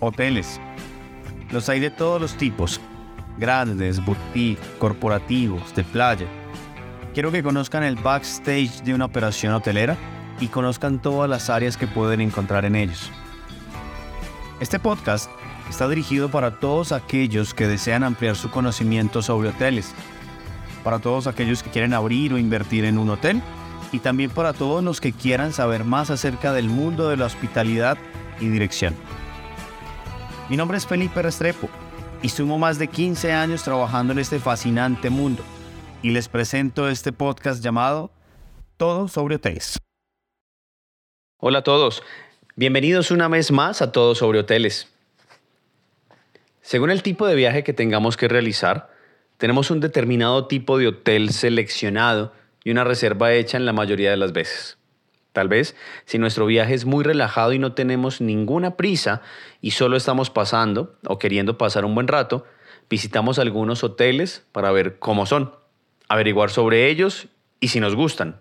hoteles. Los hay de todos los tipos, grandes, boutique, corporativos, de playa. Quiero que conozcan el backstage de una operación hotelera y conozcan todas las áreas que pueden encontrar en ellos. Este podcast está dirigido para todos aquellos que desean ampliar su conocimiento sobre hoteles, para todos aquellos que quieren abrir o invertir en un hotel y también para todos los que quieran saber más acerca del mundo de la hospitalidad y dirección. Mi nombre es Felipe Restrepo y sumo más de 15 años trabajando en este fascinante mundo y les presento este podcast llamado Todo sobre hoteles. Hola a todos, bienvenidos una vez más a Todo sobre hoteles. Según el tipo de viaje que tengamos que realizar, tenemos un determinado tipo de hotel seleccionado y una reserva hecha en la mayoría de las veces. Tal vez, si nuestro viaje es muy relajado y no tenemos ninguna prisa y solo estamos pasando o queriendo pasar un buen rato, visitamos algunos hoteles para ver cómo son, averiguar sobre ellos y si nos gustan.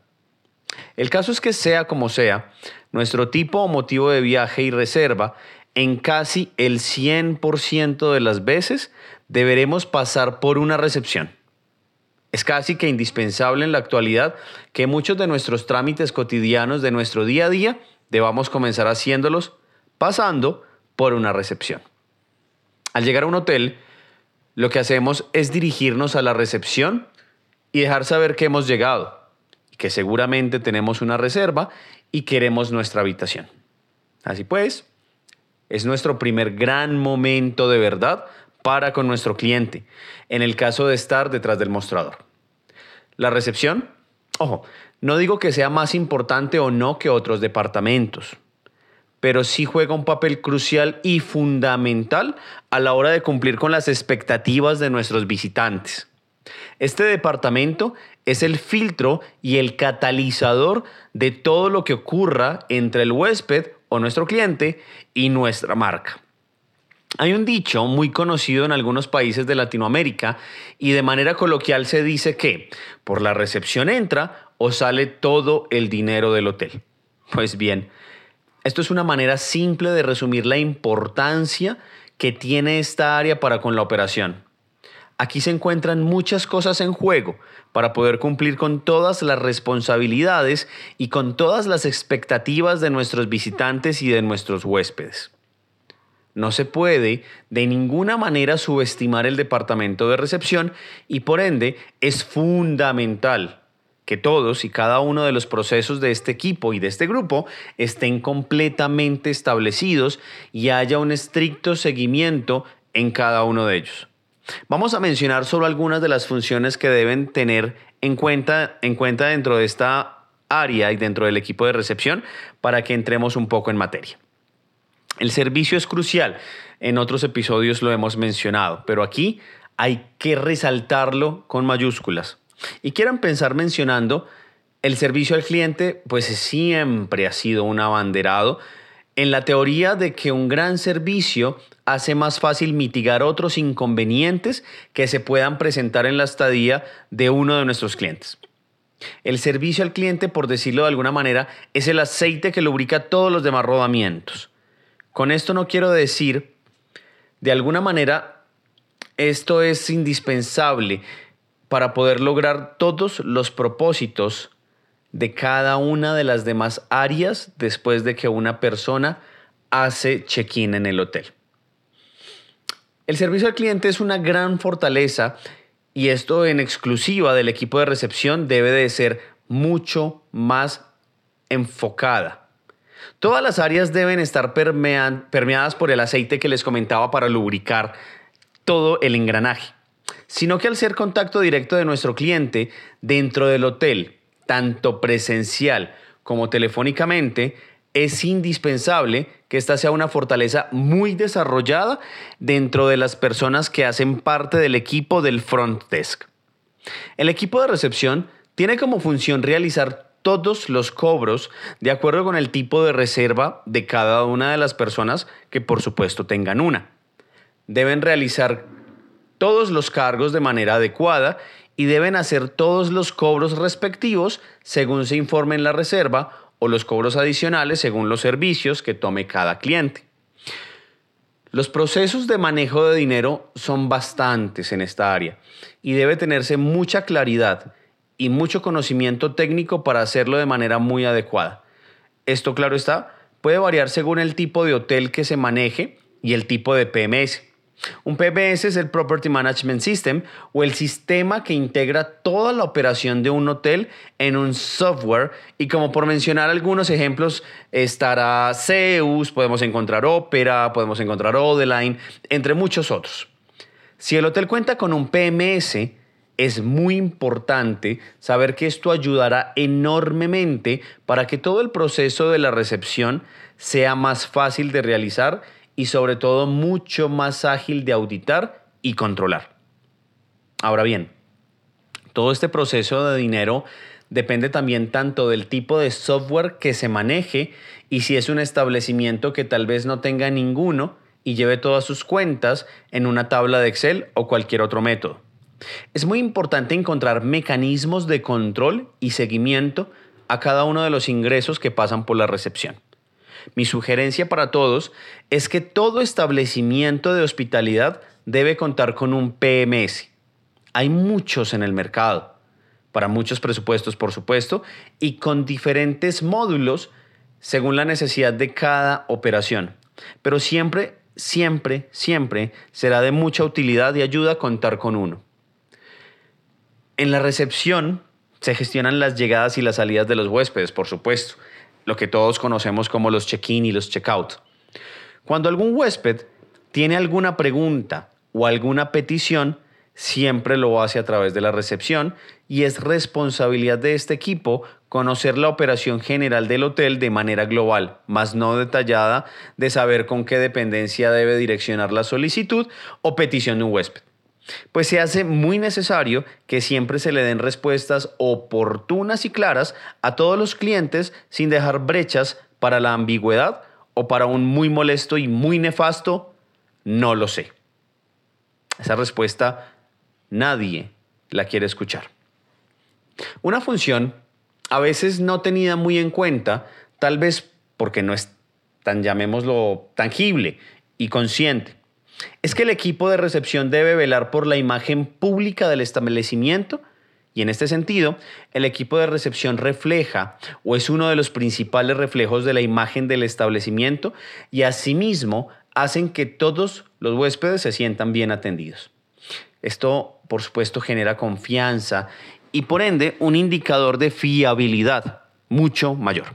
El caso es que sea como sea, nuestro tipo o motivo de viaje y reserva, en casi el 100% de las veces deberemos pasar por una recepción. Es casi que indispensable en la actualidad que muchos de nuestros trámites cotidianos de nuestro día a día debamos comenzar haciéndolos pasando por una recepción. Al llegar a un hotel, lo que hacemos es dirigirnos a la recepción y dejar saber que hemos llegado, que seguramente tenemos una reserva y queremos nuestra habitación. Así pues, es nuestro primer gran momento de verdad para con nuestro cliente, en el caso de estar detrás del mostrador. La recepción, ojo, no digo que sea más importante o no que otros departamentos, pero sí juega un papel crucial y fundamental a la hora de cumplir con las expectativas de nuestros visitantes. Este departamento es el filtro y el catalizador de todo lo que ocurra entre el huésped o nuestro cliente y nuestra marca. Hay un dicho muy conocido en algunos países de Latinoamérica y de manera coloquial se dice que por la recepción entra o sale todo el dinero del hotel. Pues bien, esto es una manera simple de resumir la importancia que tiene esta área para con la operación. Aquí se encuentran muchas cosas en juego para poder cumplir con todas las responsabilidades y con todas las expectativas de nuestros visitantes y de nuestros huéspedes. No se puede de ninguna manera subestimar el departamento de recepción y por ende es fundamental que todos y cada uno de los procesos de este equipo y de este grupo estén completamente establecidos y haya un estricto seguimiento en cada uno de ellos. Vamos a mencionar solo algunas de las funciones que deben tener en cuenta, en cuenta dentro de esta área y dentro del equipo de recepción para que entremos un poco en materia. El servicio es crucial. En otros episodios lo hemos mencionado, pero aquí hay que resaltarlo con mayúsculas. Y quieran pensar mencionando, el servicio al cliente pues siempre ha sido un abanderado en la teoría de que un gran servicio hace más fácil mitigar otros inconvenientes que se puedan presentar en la estadía de uno de nuestros clientes. El servicio al cliente, por decirlo de alguna manera, es el aceite que lubrica todos los demás rodamientos. Con esto no quiero decir, de alguna manera, esto es indispensable para poder lograr todos los propósitos de cada una de las demás áreas después de que una persona hace check-in en el hotel. El servicio al cliente es una gran fortaleza y esto en exclusiva del equipo de recepción debe de ser mucho más enfocada Todas las áreas deben estar permeadas por el aceite que les comentaba para lubricar todo el engranaje, sino que al ser contacto directo de nuestro cliente dentro del hotel, tanto presencial como telefónicamente, es indispensable que esta sea una fortaleza muy desarrollada dentro de las personas que hacen parte del equipo del front desk. El equipo de recepción tiene como función realizar todos los cobros de acuerdo con el tipo de reserva de cada una de las personas que por supuesto tengan una. Deben realizar todos los cargos de manera adecuada y deben hacer todos los cobros respectivos según se informe en la reserva o los cobros adicionales según los servicios que tome cada cliente. Los procesos de manejo de dinero son bastantes en esta área y debe tenerse mucha claridad y mucho conocimiento técnico para hacerlo de manera muy adecuada. Esto, claro está, puede variar según el tipo de hotel que se maneje y el tipo de PMS. Un PMS es el Property Management System o el sistema que integra toda la operación de un hotel en un software y como por mencionar algunos ejemplos estará Zeus, podemos encontrar Opera, podemos encontrar Odeline, entre muchos otros. Si el hotel cuenta con un PMS, es muy importante saber que esto ayudará enormemente para que todo el proceso de la recepción sea más fácil de realizar y sobre todo mucho más ágil de auditar y controlar. Ahora bien, todo este proceso de dinero depende también tanto del tipo de software que se maneje y si es un establecimiento que tal vez no tenga ninguno y lleve todas sus cuentas en una tabla de Excel o cualquier otro método. Es muy importante encontrar mecanismos de control y seguimiento a cada uno de los ingresos que pasan por la recepción. Mi sugerencia para todos es que todo establecimiento de hospitalidad debe contar con un PMS. Hay muchos en el mercado, para muchos presupuestos por supuesto, y con diferentes módulos según la necesidad de cada operación. Pero siempre, siempre, siempre será de mucha utilidad y ayuda contar con uno. En la recepción se gestionan las llegadas y las salidas de los huéspedes, por supuesto lo que todos conocemos como los check-in y los check-out. Cuando algún huésped tiene alguna pregunta o alguna petición, siempre lo hace a través de la recepción y es responsabilidad de este equipo conocer la operación general del hotel de manera global, más no detallada, de saber con qué dependencia debe direccionar la solicitud o petición de un huésped pues se hace muy necesario que siempre se le den respuestas oportunas y claras a todos los clientes sin dejar brechas para la ambigüedad o para un muy molesto y muy nefasto, no lo sé. Esa respuesta nadie la quiere escuchar. Una función a veces no tenida muy en cuenta, tal vez porque no es tan, llamémoslo, tangible y consciente, es que el equipo de recepción debe velar por la imagen pública del establecimiento y en este sentido, el equipo de recepción refleja o es uno de los principales reflejos de la imagen del establecimiento y asimismo hacen que todos los huéspedes se sientan bien atendidos. Esto, por supuesto, genera confianza y por ende un indicador de fiabilidad mucho mayor.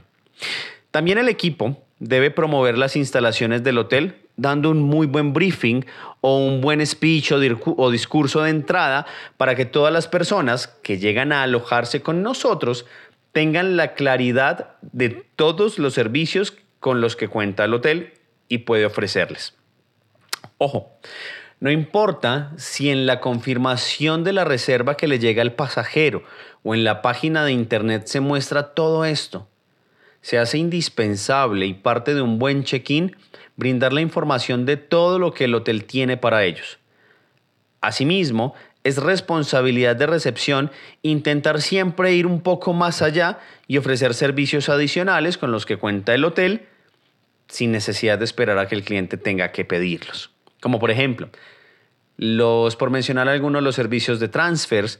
También el equipo debe promover las instalaciones del hotel dando un muy buen briefing o un buen speech o, discurso de entrada para que todas las personas que llegan a alojarse con nosotros tengan la claridad de todos los servicios con los que cuenta el hotel y puede ofrecerles. Ojo, no importa si en la confirmación de la reserva que le llega al pasajero o en la página de internet se muestra todo esto. Se hace indispensable y parte de un buen check-in brindar la información de todo lo que el hotel tiene para ellos. Asimismo, es responsabilidad de recepción intentar siempre ir un poco más allá y ofrecer servicios adicionales con los que cuenta el hotel sin necesidad de esperar a que el cliente tenga que pedirlos. Como por ejemplo, los, por mencionar algunos, los servicios de transfers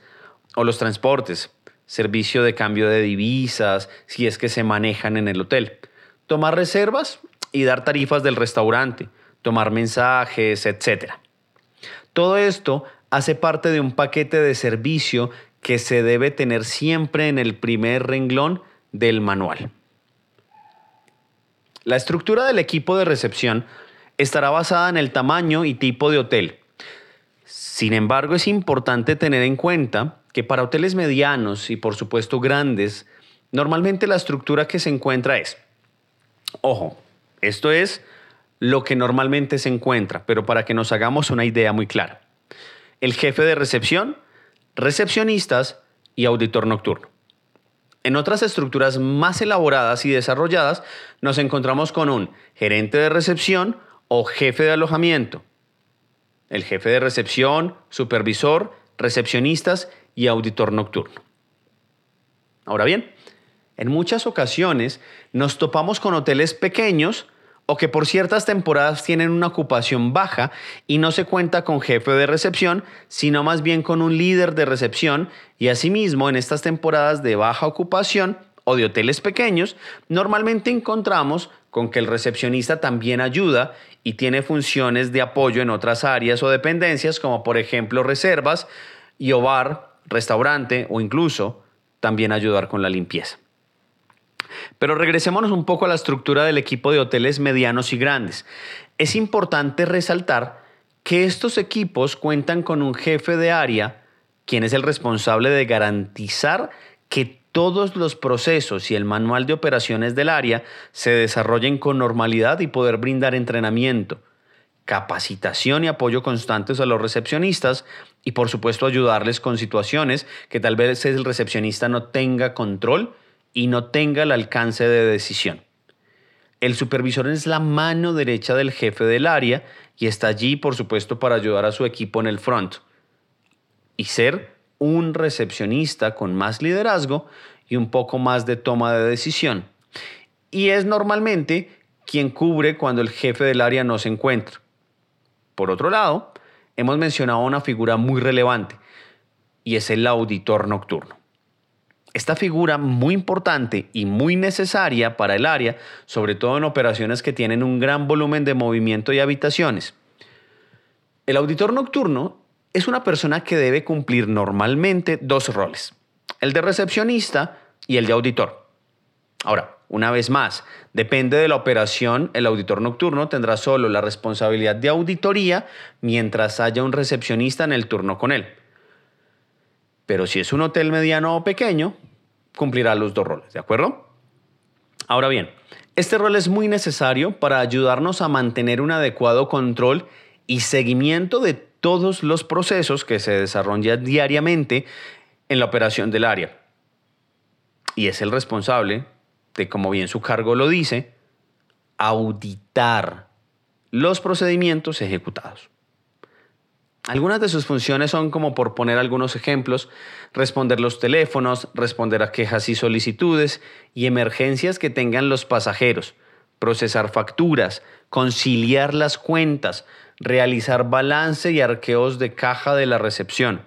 o los transportes, servicio de cambio de divisas, si es que se manejan en el hotel. Tomar reservas y dar tarifas del restaurante, tomar mensajes, etc. Todo esto hace parte de un paquete de servicio que se debe tener siempre en el primer renglón del manual. La estructura del equipo de recepción estará basada en el tamaño y tipo de hotel. Sin embargo, es importante tener en cuenta que para hoteles medianos y por supuesto grandes, normalmente la estructura que se encuentra es, ojo, esto es lo que normalmente se encuentra, pero para que nos hagamos una idea muy clara. El jefe de recepción, recepcionistas y auditor nocturno. En otras estructuras más elaboradas y desarrolladas nos encontramos con un gerente de recepción o jefe de alojamiento. El jefe de recepción, supervisor, recepcionistas y auditor nocturno. Ahora bien, en muchas ocasiones nos topamos con hoteles pequeños o que por ciertas temporadas tienen una ocupación baja y no se cuenta con jefe de recepción, sino más bien con un líder de recepción y asimismo en estas temporadas de baja ocupación o de hoteles pequeños, normalmente encontramos con que el recepcionista también ayuda y tiene funciones de apoyo en otras áreas o dependencias como por ejemplo reservas y o bar, restaurante o incluso también ayudar con la limpieza. Pero regresémonos un poco a la estructura del equipo de hoteles medianos y grandes. Es importante resaltar que estos equipos cuentan con un jefe de área, quien es el responsable de garantizar que todos los procesos y el manual de operaciones del área se desarrollen con normalidad y poder brindar entrenamiento, capacitación y apoyo constantes a los recepcionistas y por supuesto ayudarles con situaciones que tal vez el recepcionista no tenga control y no tenga el alcance de decisión. El supervisor es la mano derecha del jefe del área y está allí, por supuesto, para ayudar a su equipo en el front. Y ser un recepcionista con más liderazgo y un poco más de toma de decisión. Y es normalmente quien cubre cuando el jefe del área no se encuentra. Por otro lado, hemos mencionado una figura muy relevante y es el auditor nocturno. Esta figura muy importante y muy necesaria para el área, sobre todo en operaciones que tienen un gran volumen de movimiento y habitaciones. El auditor nocturno es una persona que debe cumplir normalmente dos roles, el de recepcionista y el de auditor. Ahora, una vez más, depende de la operación, el auditor nocturno tendrá solo la responsabilidad de auditoría mientras haya un recepcionista en el turno con él. Pero si es un hotel mediano o pequeño, cumplirá los dos roles, ¿de acuerdo? Ahora bien, este rol es muy necesario para ayudarnos a mantener un adecuado control y seguimiento de todos los procesos que se desarrollan diariamente en la operación del área. Y es el responsable de, como bien su cargo lo dice, auditar los procedimientos ejecutados. Algunas de sus funciones son como por poner algunos ejemplos, responder los teléfonos, responder a quejas y solicitudes y emergencias que tengan los pasajeros, procesar facturas, conciliar las cuentas, realizar balance y arqueos de caja de la recepción,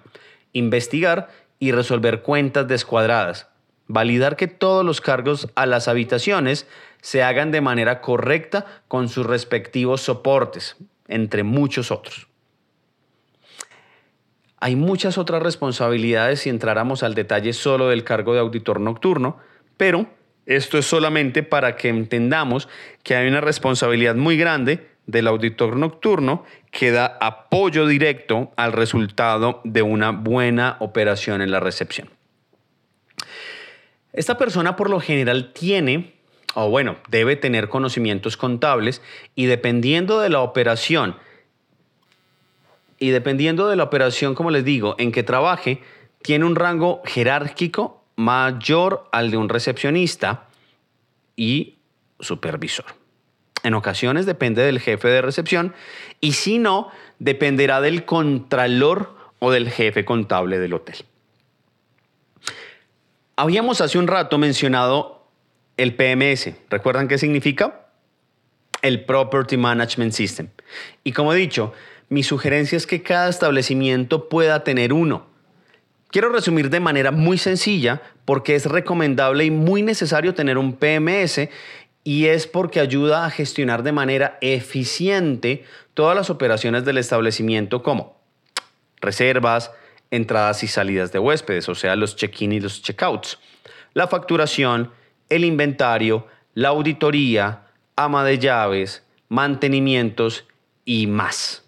investigar y resolver cuentas descuadradas, validar que todos los cargos a las habitaciones se hagan de manera correcta con sus respectivos soportes, entre muchos otros. Hay muchas otras responsabilidades si entráramos al detalle solo del cargo de auditor nocturno, pero esto es solamente para que entendamos que hay una responsabilidad muy grande del auditor nocturno que da apoyo directo al resultado de una buena operación en la recepción. Esta persona por lo general tiene, o bueno, debe tener conocimientos contables y dependiendo de la operación y dependiendo de la operación, como les digo, en que trabaje, tiene un rango jerárquico mayor al de un recepcionista y supervisor. En ocasiones depende del jefe de recepción y si no, dependerá del contralor o del jefe contable del hotel. Habíamos hace un rato mencionado el PMS. ¿Recuerdan qué significa? El Property Management System. Y como he dicho, mi sugerencia es que cada establecimiento pueda tener uno. Quiero resumir de manera muy sencilla porque es recomendable y muy necesario tener un PMS y es porque ayuda a gestionar de manera eficiente todas las operaciones del establecimiento como reservas, entradas y salidas de huéspedes, o sea, los check-in y los check-outs, la facturación, el inventario, la auditoría, ama de llaves, mantenimientos y más.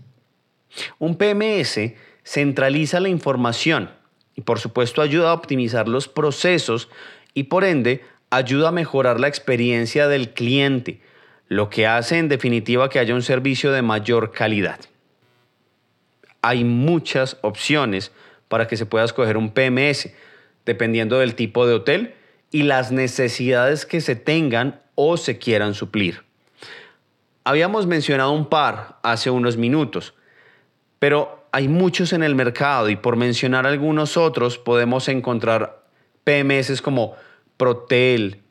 Un PMS centraliza la información y por supuesto ayuda a optimizar los procesos y por ende ayuda a mejorar la experiencia del cliente, lo que hace en definitiva que haya un servicio de mayor calidad. Hay muchas opciones para que se pueda escoger un PMS, dependiendo del tipo de hotel y las necesidades que se tengan o se quieran suplir. Habíamos mencionado un par hace unos minutos, pero hay muchos en el mercado y por mencionar algunos otros podemos encontrar PMS como Protel,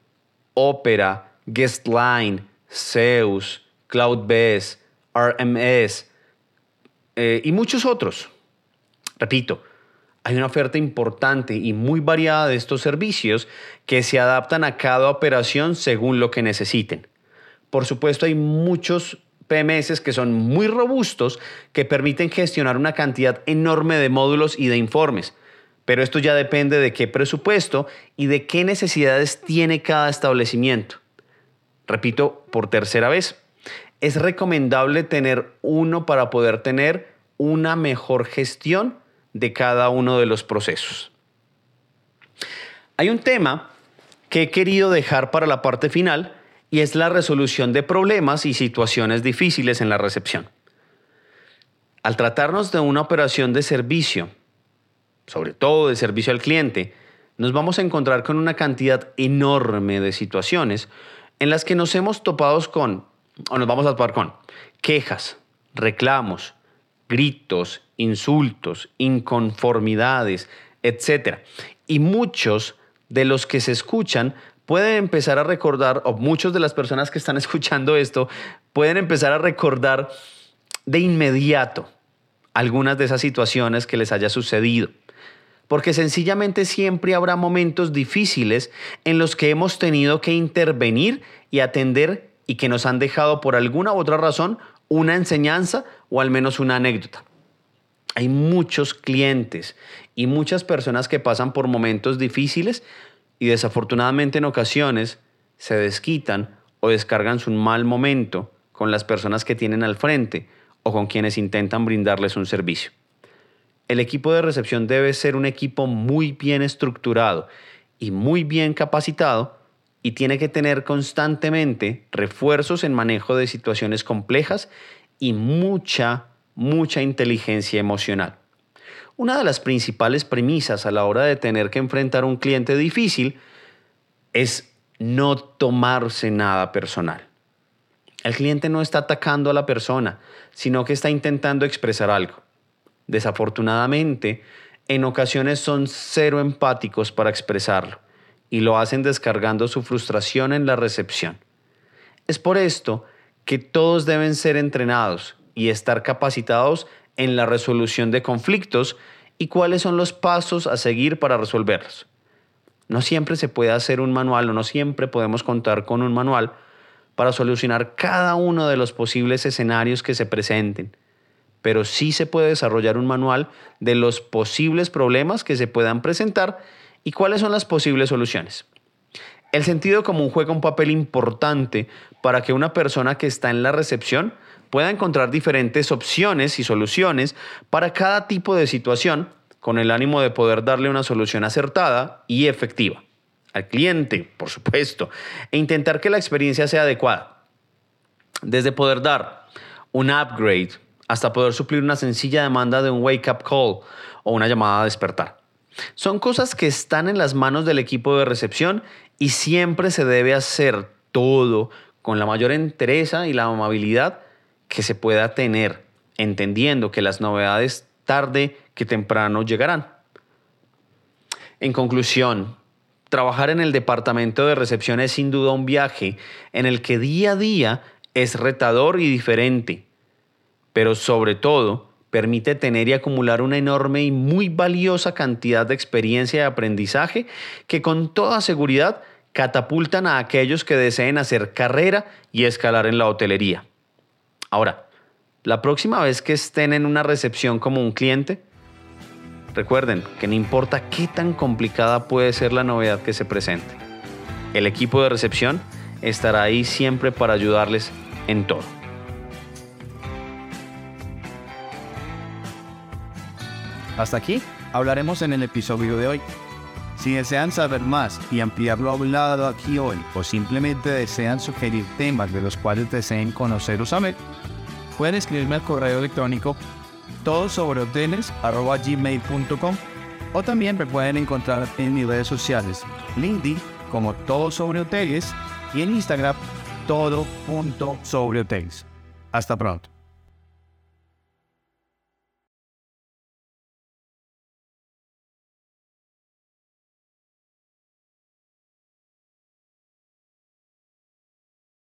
Opera, Guestline, Zeus, CloudBS, RMS eh, y muchos otros. Repito, hay una oferta importante y muy variada de estos servicios que se adaptan a cada operación según lo que necesiten. Por supuesto, hay muchos PMS que son muy robustos que permiten gestionar una cantidad enorme de módulos y de informes. Pero esto ya depende de qué presupuesto y de qué necesidades tiene cada establecimiento. Repito por tercera vez, es recomendable tener uno para poder tener una mejor gestión de cada uno de los procesos. Hay un tema que he querido dejar para la parte final y es la resolución de problemas y situaciones difíciles en la recepción. Al tratarnos de una operación de servicio, sobre todo de servicio al cliente, nos vamos a encontrar con una cantidad enorme de situaciones en las que nos hemos topado con, o nos vamos a topar con, quejas, reclamos, gritos, insultos, inconformidades, etc. Y muchos de los que se escuchan pueden empezar a recordar, o muchas de las personas que están escuchando esto, pueden empezar a recordar de inmediato algunas de esas situaciones que les haya sucedido. Porque sencillamente siempre habrá momentos difíciles en los que hemos tenido que intervenir y atender y que nos han dejado por alguna u otra razón una enseñanza o al menos una anécdota. Hay muchos clientes y muchas personas que pasan por momentos difíciles y desafortunadamente en ocasiones se desquitan o descargan su mal momento con las personas que tienen al frente o con quienes intentan brindarles un servicio. El equipo de recepción debe ser un equipo muy bien estructurado y muy bien capacitado y tiene que tener constantemente refuerzos en manejo de situaciones complejas y mucha, mucha inteligencia emocional. Una de las principales premisas a la hora de tener que enfrentar un cliente difícil es no tomarse nada personal. El cliente no está atacando a la persona, sino que está intentando expresar algo. Desafortunadamente, en ocasiones son cero empáticos para expresarlo y lo hacen descargando su frustración en la recepción. Es por esto que todos deben ser entrenados y estar capacitados en la resolución de conflictos y cuáles son los pasos a seguir para resolverlos. No siempre se puede hacer un manual o no siempre podemos contar con un manual para solucionar cada uno de los posibles escenarios que se presenten, pero sí se puede desarrollar un manual de los posibles problemas que se puedan presentar y cuáles son las posibles soluciones. El sentido común juega un papel importante para que una persona que está en la recepción pueda encontrar diferentes opciones y soluciones para cada tipo de situación con el ánimo de poder darle una solución acertada y efectiva al cliente, por supuesto, e intentar que la experiencia sea adecuada. Desde poder dar un upgrade hasta poder suplir una sencilla demanda de un wake-up call o una llamada a despertar. Son cosas que están en las manos del equipo de recepción y siempre se debe hacer todo con la mayor entereza y la amabilidad que se pueda tener, entendiendo que las novedades tarde que temprano llegarán. En conclusión, trabajar en el departamento de recepción es sin duda un viaje en el que día a día es retador y diferente, pero sobre todo permite tener y acumular una enorme y muy valiosa cantidad de experiencia y aprendizaje que con toda seguridad catapultan a aquellos que deseen hacer carrera y escalar en la hotelería. Ahora, la próxima vez que estén en una recepción como un cliente, recuerden que no importa qué tan complicada puede ser la novedad que se presente, el equipo de recepción estará ahí siempre para ayudarles en todo. Hasta aquí hablaremos en el episodio de hoy. Si desean saber más y ampliar lo hablado aquí hoy o simplemente desean sugerir temas de los cuales deseen conocer o saber, pueden escribirme al correo electrónico todo sobre o también me pueden encontrar en mis redes sociales, LinkedIn como todo sobre hoteles y en Instagram todo.sobrehoteles. Hasta pronto.